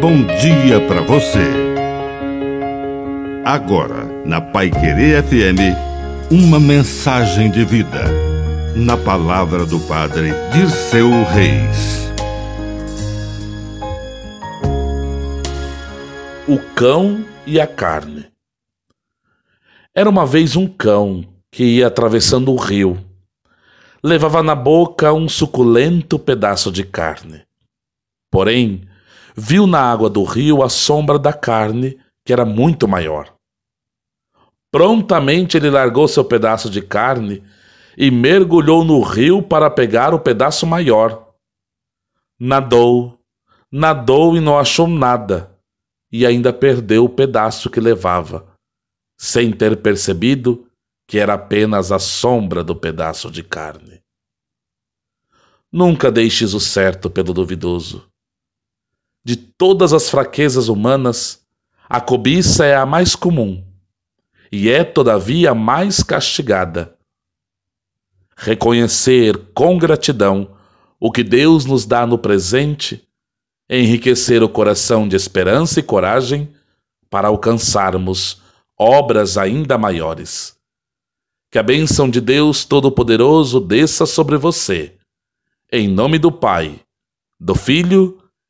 bom dia para você. Agora, na Pai Querer FM, uma mensagem de vida. Na palavra do Padre Dirceu Reis. O cão e a carne. Era uma vez um cão que ia atravessando o rio. Levava na boca um suculento pedaço de carne. Porém, viu na água do rio a sombra da carne, que era muito maior. Prontamente ele largou seu pedaço de carne e mergulhou no rio para pegar o pedaço maior. Nadou, nadou e não achou nada, e ainda perdeu o pedaço que levava, sem ter percebido que era apenas a sombra do pedaço de carne. Nunca deixes o certo pelo duvidoso. De todas as fraquezas humanas, a cobiça é a mais comum e é, todavia, a mais castigada. Reconhecer com gratidão o que Deus nos dá no presente, enriquecer o coração de esperança e coragem para alcançarmos obras ainda maiores. Que a bênção de Deus Todo-Poderoso desça sobre você. Em nome do Pai, do Filho